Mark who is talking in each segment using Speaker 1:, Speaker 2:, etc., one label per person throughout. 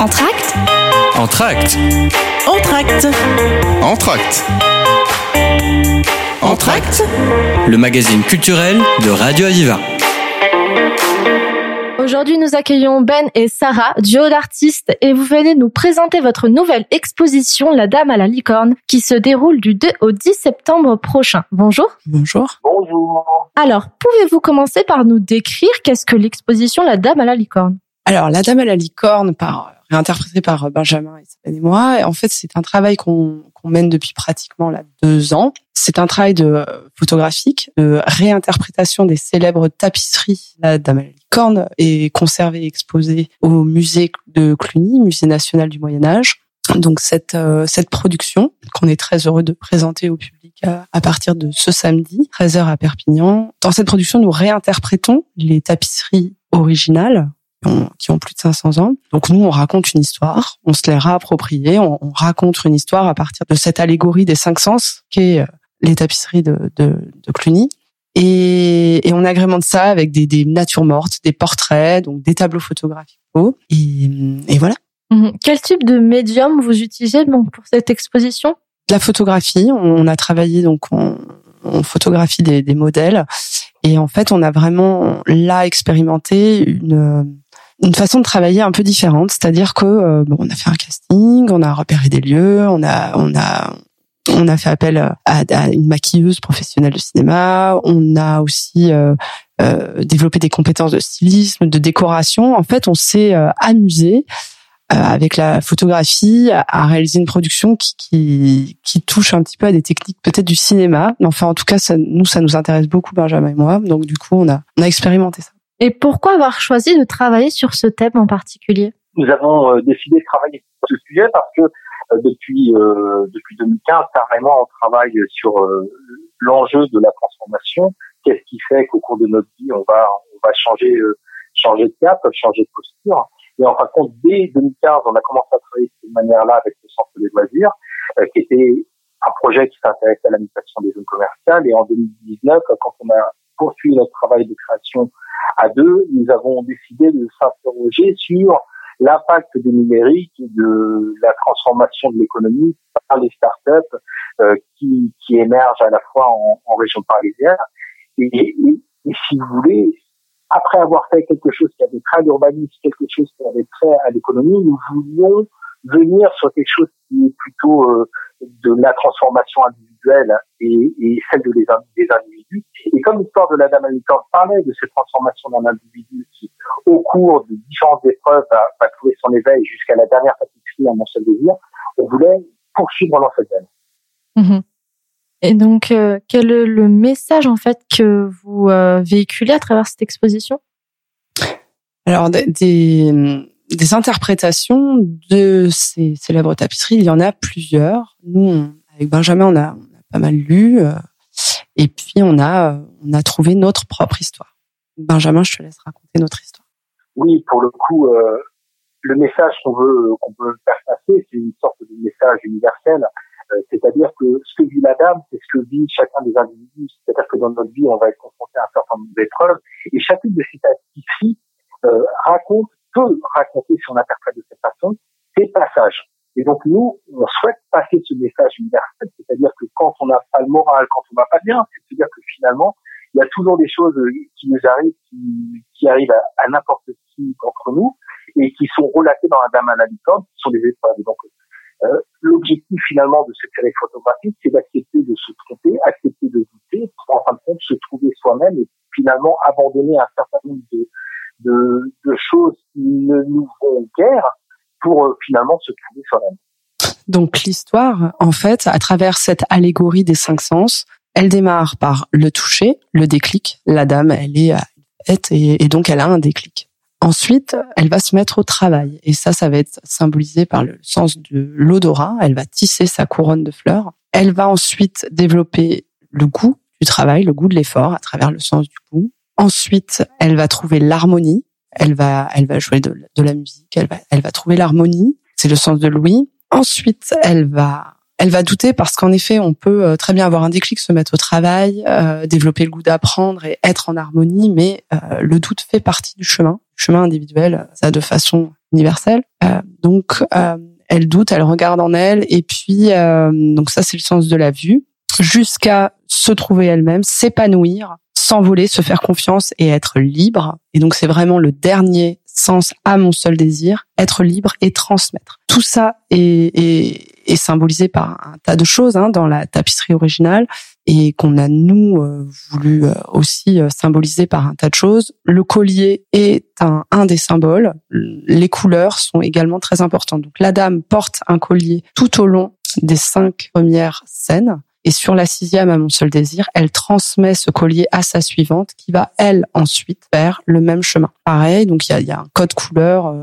Speaker 1: Entracte
Speaker 2: Entracte.
Speaker 3: Entracte.
Speaker 2: Entracte.
Speaker 3: Entracte.
Speaker 2: Le magazine culturel de Radio Aviva.
Speaker 4: Aujourd'hui, nous accueillons Ben et Sarah, duo d'artistes, et vous venez nous présenter votre nouvelle exposition La Dame à la licorne, qui se déroule du 2 au 10 septembre prochain. Bonjour.
Speaker 3: Bonjour.
Speaker 5: Bonjour.
Speaker 4: Alors, pouvez-vous commencer par nous décrire qu'est-ce que l'exposition La Dame à la licorne?
Speaker 3: Alors, La Dame à la licorne, par, réinterprétée par Benjamin et moi, en fait, c'est un travail qu'on qu'on mène depuis pratiquement là, deux ans. C'est un travail de euh, photographique, de réinterprétation des célèbres tapisseries. La Dame à la licorne est conservée et exposée au musée de Cluny, musée national du Moyen Âge. Donc cette euh, cette production qu'on est très heureux de présenter au public à, à partir de ce samedi 13h à Perpignan. Dans cette production, nous réinterprétons les tapisseries originales ont, qui ont plus de 500 ans. Donc nous, on raconte une histoire, on se les réapproprie, on, on raconte une histoire à partir de cette allégorie des cinq sens qu'est euh, les tapisseries de, de, de Cluny. Et, et on agrémente ça avec des, des natures mortes, des portraits, donc des tableaux photographiques. Et, et voilà.
Speaker 4: Mhm. Quel type de médium vous utilisez donc pour cette exposition?
Speaker 3: De la photographie. On a travaillé donc on, on photographie des, des modèles et en fait on a vraiment là expérimenté une une façon de travailler un peu différente, c'est-à-dire que euh, bon, on a fait un casting, on a repéré des lieux, on a on a on a fait appel à, à une maquilleuse professionnelle de cinéma, on a aussi euh, euh, développé des compétences de stylisme, de décoration. En fait, on s'est euh, amusé euh, avec la photographie à réaliser une production qui, qui, qui touche un petit peu à des techniques peut-être du cinéma. Enfin, en tout cas, ça, nous, ça nous intéresse beaucoup, Benjamin et moi. Donc, du coup, on a, on a expérimenté ça.
Speaker 4: Et pourquoi avoir choisi de travailler sur ce thème en particulier?
Speaker 5: Nous avons euh, décidé de travailler sur ce sujet parce que euh, depuis euh, depuis 2015, carrément, on travaille sur l'enjeu de la transformation. Qu'est-ce qui fait qu'au cours de notre vie, on va on va changer changer de cap, changer de posture? Et en fin de compte, dès 2015, on a commencé à travailler de cette manière-là avec le Centre des loisirs, qui était un projet qui s'intéresse à la mutation des zones commerciales. Et en 2019, quand on a poursuivi notre travail de création à deux, nous avons décidé de s'interroger sur l'impact du numérique et de la transformation de l'économie par les startups euh, qui, émergent à la fois en, région parisienne. Et, et, et, si vous voulez, après avoir fait quelque chose qui avait trait à l'urbanisme, quelque chose qui avait trait à l'économie, nous voulions venir sur quelque chose qui est plutôt euh, de la transformation individuelle et, et celle de les, des individus. Et comme l'histoire de la Dame à parlait de cette transformation d'un individu qui, au cours de différentes épreuves, va, va trouver son éveil jusqu'à la dernière pâtisserie à mon seul désir, on voulait poursuivre dans cette veine.
Speaker 4: Mhm. Et donc, euh, quel est le message en fait que vous euh, véhiculez à travers cette exposition?
Speaker 3: Alors, des, des, des interprétations de ces célèbres tapisseries, il y en a plusieurs. Nous, on- avec Benjamin, on a, on a pas mal lu, euh, et puis on a, on a trouvé notre propre histoire. Benjamin, je te laisse raconter notre histoire.
Speaker 5: Oui, pour le coup, euh, le message qu'on veut qu'on veut faire passer, c'est une sorte de message universel. Euh, c'est-à-dire que ce que vit la dame, c'est ce que vit chacun des individus. C'est-à-dire que dans notre vie, on va être confronté à un certain nombre d'épreuves, et chacune de ces tapisseries euh, raconte, peut raconter, si on interprète de cette façon, ces passages. Et donc nous, on souhaite passer ce message universel, c'est-à-dire que quand on n'a pas le moral, quand on va pas bien, c'est-à-dire que finalement, il y a toujours des choses qui nous arrivent, qui, qui arrivent à, n'importe qui d'entre nous, et qui sont relatées dans la Dame à la licorne, qui sont des épreuves. Donc euh, l'objectif finalement de cette série photographique, c'est d'accepter de se tromper, accepter de douter, en fin de compte se trouver soi-même et finalement abandonner un certain nombre de, de, de choses qui ne nous vont guère pour euh, finalement se trouver soi-même.
Speaker 3: Donc l'histoire, en fait, à travers cette allégorie des cinq sens, elle démarre par le toucher, le déclic. La dame, elle est fête et, et donc elle a un déclic. Ensuite, elle va se mettre au travail. Et ça, ça va être symbolisé par le sens de l'odorat. Elle va tisser sa couronne de fleurs. Elle va ensuite développer le goût du travail, le goût de l'effort à travers le sens du goût. Ensuite, elle va trouver l'harmonie. Elle va, elle va jouer de, de la musique. Elle va, elle va trouver l'harmonie. C'est le sens de l'ouïe. Ensuite, elle va, elle va douter parce qu'en effet, on peut euh, très bien avoir un déclic, se mettre au travail, euh, développer le goût d'apprendre et être en harmonie, mais euh, le doute fait partie du chemin, chemin individuel. Ça, de façon universelle. donc elle doute, elle regarde en elle, et puis donc ça c'est le sens de la vue, jusqu'à se trouver elle-même, s'épanouir, s'envoler, se faire confiance et être libre. Et donc c'est vraiment le dernier sens à mon seul désir, être libre et transmettre. Tout ça est, est, est symbolisé par un tas de choses hein, dans la tapisserie originale et qu'on a nous euh, voulu euh, aussi euh, symboliser par un tas de choses. Le collier est un, un des symboles. Les couleurs sont également très importantes. Donc la dame porte un collier tout au long des cinq premières scènes. Et sur la sixième, à mon seul désir, elle transmet ce collier à sa suivante, qui va elle ensuite faire le même chemin. Pareil, donc il y a, y a, un code couleur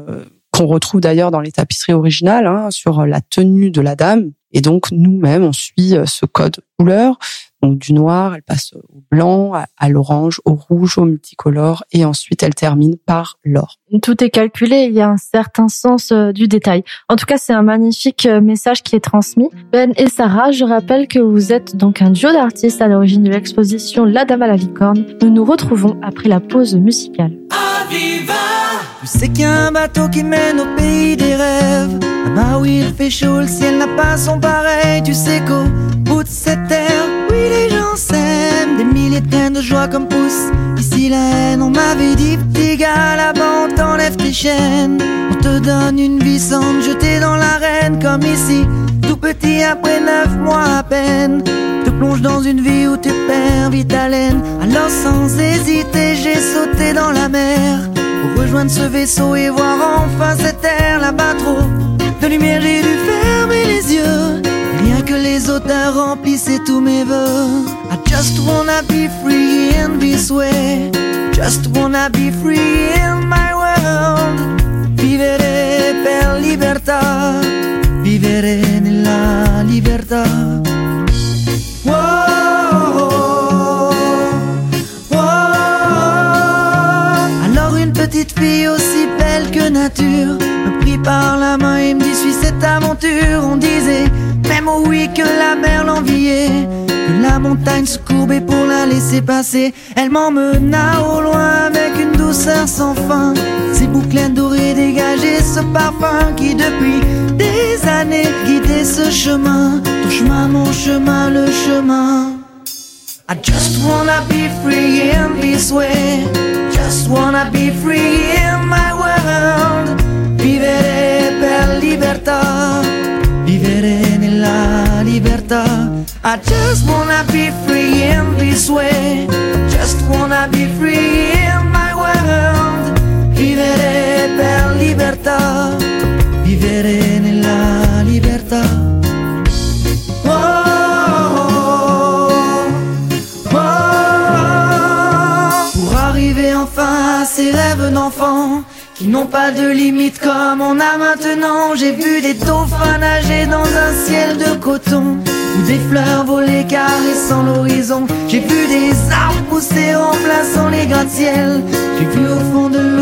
Speaker 3: qu'on retrouve d'ailleurs dans les tapisseries originales hein, sur la tenue de la dame. Et donc nous-mêmes, on suit ce code couleur. Donc du noir, elle passe au blanc, à, l'orange, au rouge, au multicolore, et ensuite elle termine par l'or.
Speaker 4: Tout est calculé, il y a un certain sens euh, du détail. En tout cas, c'est un magnifique euh, message qui est transmis. Ben et Sarah, je rappelle que vous êtes donc un duo d'artistes à l'origine de l'exposition La Dame à la licorne. Nous nous retrouvons après la pause musicale.
Speaker 5: Tu sais qu'il y a un bateau qui mène au pays des rêves. Ah où il fait chaud, le ciel n'a pas son pareil. Tu sais qu'au bout de cette terre, Des milliers de graines de joie comme pousse ici la haine. On m'avait dit, petit gars, là-bas, on t'enlève tes chaînes. On te donne une vie sans te jeter dans l'arène comme ici. Tout petit après neuf mois à peine. Te plonge dans une vie où tu perds vite haleine. Alors sans hésiter, j'ai sauté dans la mer. Pour rejoindre ce vaisseau et voir enfin cette terre là-bas trop de lumière, j'ai dû fermer les yeux. Les auteurs remplissaient tous mes. I just wanna be free in this way. Just wanna be free in my world. Vivere per libertà. Vivere nella libertà. petite fille aussi belle que nature me prit par la main et me dit suis On disait même au oui que la mer l'enviait, que la montagne se courbait pour la laisser passer. Elle m'emmena au loin avec une douceur sans fin. Ses boucles dorées dégageaient ce parfum qui depuis des années guidait ce chemin. Ton chemin, mon chemin, le chemin. I just wanna be free in this way. Just wanna be free in my world. Libertà. Vivere nella libertà. I just wanna be free in this way. Just wanna be free in my world. Vivere per n'ont pas de limite comme on a maintenant. J'ai vu des dauphins nager dans un ciel de coton ou des fleurs voler caressant l'horizon. J'ai vu des arbres pousser remplaçant les gratte-ciel. J'ai vu au fond de l'eau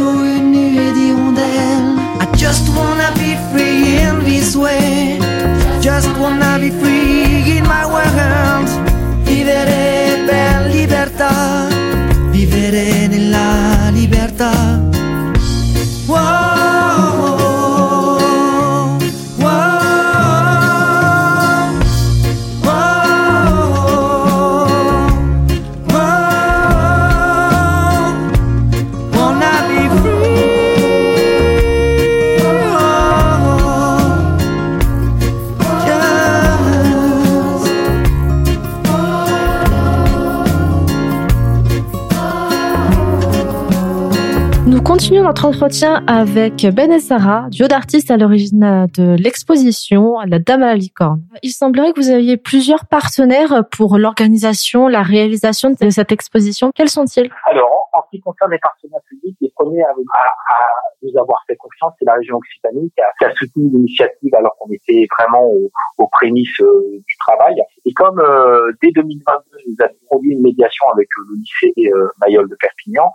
Speaker 4: Krishna notre entretien avec Ben et Sarah, duo d'artistes à l'origine de l'exposition La Dame à la licorne. Il semblerait que vous aviez plusieurs partenaires pour l'organisation, la réalisation de cette exposition. Quels sont-ils?
Speaker 6: Alors, en ce qui concerne les partenaires publics, les premiers à, à, nous avoir fait confiance, c'est la région Occitanie qui a, qui a soutenu l'initiative alors qu'on était vraiment aux, aux prémices euh, du travail. Et comme euh, dès 2022, nous avons produit une médiation avec le lycée euh, Mayol de Perpignan,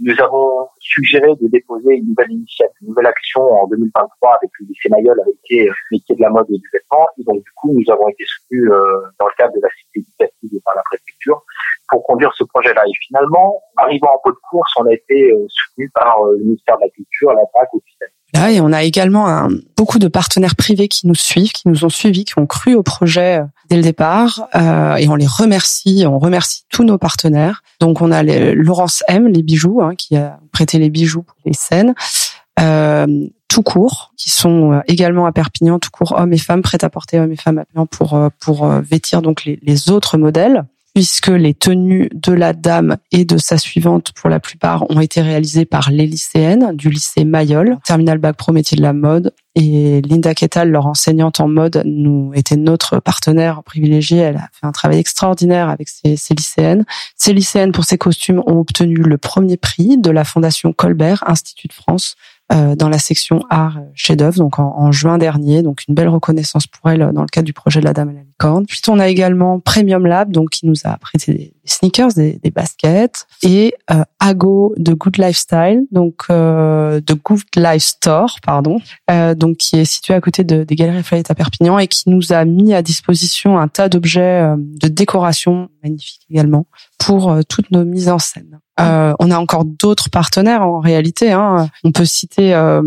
Speaker 6: nous avons suggéré de déposer une nouvelle initiative, une nouvelle action en 2023 avec le lycée Mayol avec les métiers de la mode et du vêtement. Et donc du coup, nous avons été soutenus dans le cadre de la cité éducative et par la préfecture
Speaker 5: pour conduire ce projet-là. Et finalement, arrivant en pot de course, on a été euh, soutenu par euh, le ministère de la Culture, la PAC.
Speaker 3: Là, et on a également beaucoup de partenaires privés qui nous suivent, qui nous ont suivis, qui ont cru au projet euh, dès le départ, euh, et on les remercie. On remercie tous nos partenaires. Donc, on a les, Laurence M, les bijoux, hein, qui a prêté les bijoux pour les scènes. Euh, tout court, qui sont également à Perpignan, tout court hommes et femmes, prêts à porter hommes et femmes à Perpignan pour pour vêtir donc les, les autres modèles puisque les tenues de la dame et de sa suivante, pour la plupart, ont été réalisées par les lycéennes du lycée Mayol, terminal bac pro métier de la mode. Et Linda Kettal, leur enseignante en mode, nous était notre partenaire privilégié. Elle a fait un travail extraordinaire avec ces, ces lycéennes. Ces lycéennes, pour ces costumes, ont obtenu le premier prix de la Fondation Colbert, Institut de France, dans la section art euh, chef-d'œuvre, donc en, juin dernier. Donc une belle reconnaissance pour elle euh, dans le cadre du projet de la Dame à la licorne. Puis on a également Premium Lab, donc qui nous a prêté des, sneakers, des, baskets, et euh, Ago de Good Lifestyle, donc euh, de Good Life Store, pardon, euh, donc qui est situé à côté de, des Galeries Fayette à Perpignan et qui nous a mis à disposition un tas d'objets de décoration magnifiques également pour toutes nos mises en scène. Euh, on a encore d'autres partenaires en réalité. Hein. On peut citer euh,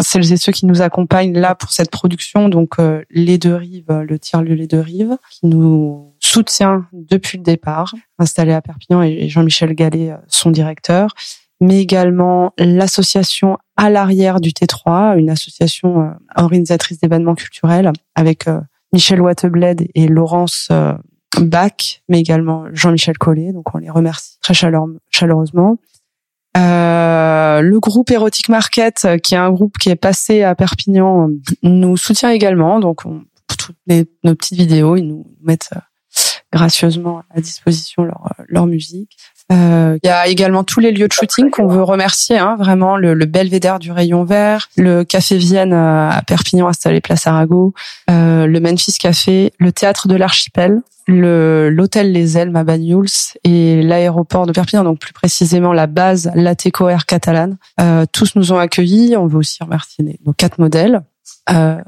Speaker 3: celles et ceux qui nous accompagnent là pour cette production, donc euh, les deux rives, le tiers-lieu les deux rives, qui nous soutient depuis le départ, installé à Perpignan et Jean-Michel Gallet, son directeur, mais également l'association à l'arrière du T3, une association organisatrice d'événements culturels avec Michel Wattebled et Laurence Bach, mais également Jean-Michel Collet. Donc on les remercie très chaleureusement. Euh, le groupe Erotic Market, qui est un groupe qui est passé à Perpignan, nous soutient également. Donc on, toutes nos petites vidéos, ils nous mettent euh, gracieusement à disposition leur musique. Euh, il y a également tous les lieux de shooting qu'on veut remercier, hein, vraiment le, le, belvédère du rayon vert, le café Vienne à Perpignan installé place Arago, euh, le Memphis Café, le théâtre de l'archipel, le l'hôtel Les Elmes à Banyuls et l'aéroport de Perpignan, donc plus précisément la base Lateco Air Catalane. Euh, tous nous ont accueillis. On veut aussi remercier nos quatre modèles. Euh,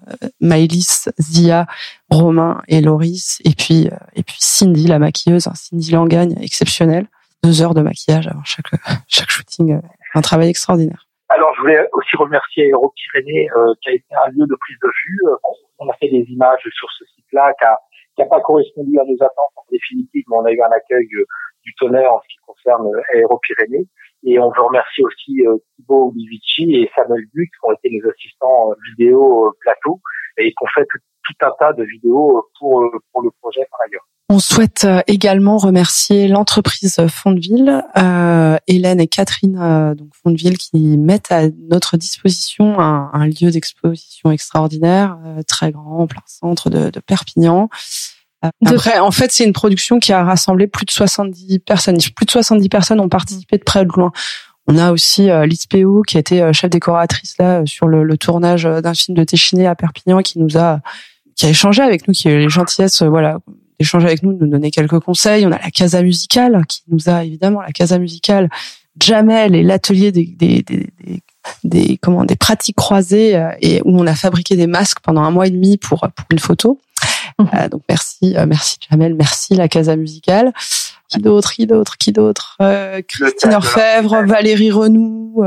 Speaker 3: Zia, Romain et Loris, et puis euh, et puis Cindy, la maquilleuse, hein, Cindy Langagne, exceptionnelle. Deux heures de maquillage avant chaque chaque shooting, euh, un travail extraordinaire.
Speaker 5: Alors, je voulais aussi remercier Aéro Pyrénées, euh, qui a été un lieu de prise de vue. On a fait des images sur ce site-là, qui n'a pas correspondu à nos attentes en définitive, mais on a eu un accueil euh, du tonnerre en ce qui concerne euh, Aéro-Pyrénées. Et on veut remercier aussi euh, Thibaut Livici et Samuel Buc, qui ont été les assistants vidéo plateau et qui ont fait tout, un tas de vidéos pour, pour le projet par ailleurs.
Speaker 3: On souhaite également remercier l'entreprise Fondeville, euh, Hélène et Catherine euh, donc Fondeville qui mettent à notre disposition un, lieu d'exposition extraordinaire, très grand, en plein centre de Perpignan. Après, en fait, c'est une production qui a rassemblé plus de 70 personnes. Plus de 70 personnes ont participé de près ou de loin. On a aussi euh, Lise Péo, qui était euh, chef décoratrice là sur le, le tournage euh, d'un film de Téchiné à Perpignan, qui nous a, qui a échangé avec nous, qui a eu les gentillesses, voilà, d'échanger avec nous, de nous donner quelques conseils. On a la Casa Musicale, qui nous a évidemment la Casa Musicale, Jamel et l'atelier des, des, des, des des comment des pratiques croisées et où on a fabriqué des masques pendant un mois et demi pour pour une photo. Euh, donc merci, euh, merci Jamel, merci la Casa Musicale. Qui d'autre, qui d'autre, qui d'autre euh, Christine Orfèvre, Valérie Renou.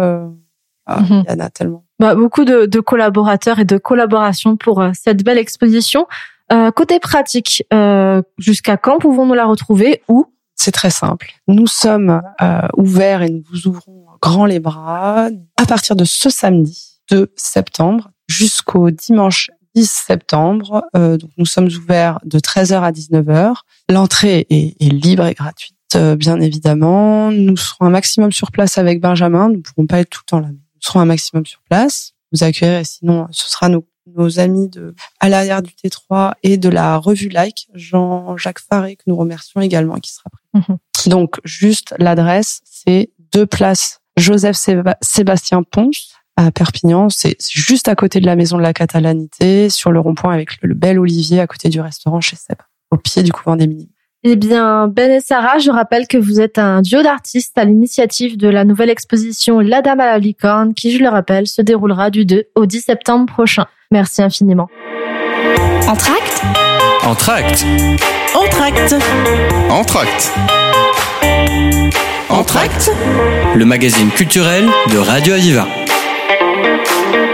Speaker 3: Ah, mhm. Il y en a tellement.
Speaker 4: Bah, beaucoup de, de, collaborateurs et de collaborations pour cette belle exposition. Euh, côté pratique, euh, jusqu'à quand pouvons-nous la retrouver Où
Speaker 3: C'est très simple. Nous sommes euh, ouverts et nous vous ouvrons grand les bras à partir de ce samedi 2 septembre jusqu'au dimanche 10 septembre. Euh, donc nous sommes ouverts de 13h à 19h. L'entrée est, est, libre et gratuite, euh, bien évidemment. Nous serons un maximum sur place avec Benjamin. Nous ne pourrons pas être tout le temps là. Nous serons un maximum sur place. Vous accueillir sinon ce sera nos, nos amis de à l'arrière du T3 et de la revue Like, Jean-Jacques Faré, que nous remercions également, qui sera prêt. Mhm. Donc juste l'adresse, c'est deux places Joseph Sébastien Ponce à Perpignan. C'est juste à côté de la maison de la Catalanité, sur le rond-point avec le, bel olivier à côté du restaurant chez Seb, au pied du couvent des Minimes.
Speaker 4: Eh bien, Ben et Sarah, je rappelle que vous êtes un duo d'artistes à l'initiative de la nouvelle exposition La Dame à la licorne, qui, je le rappelle, se déroulera du 2 au 10 septembre prochain. Merci infiniment.
Speaker 2: Entracte
Speaker 7: Entracte
Speaker 2: Entracte
Speaker 7: Entracte
Speaker 2: Entracte, le magazine culturel de Radio Aviva. Thank you.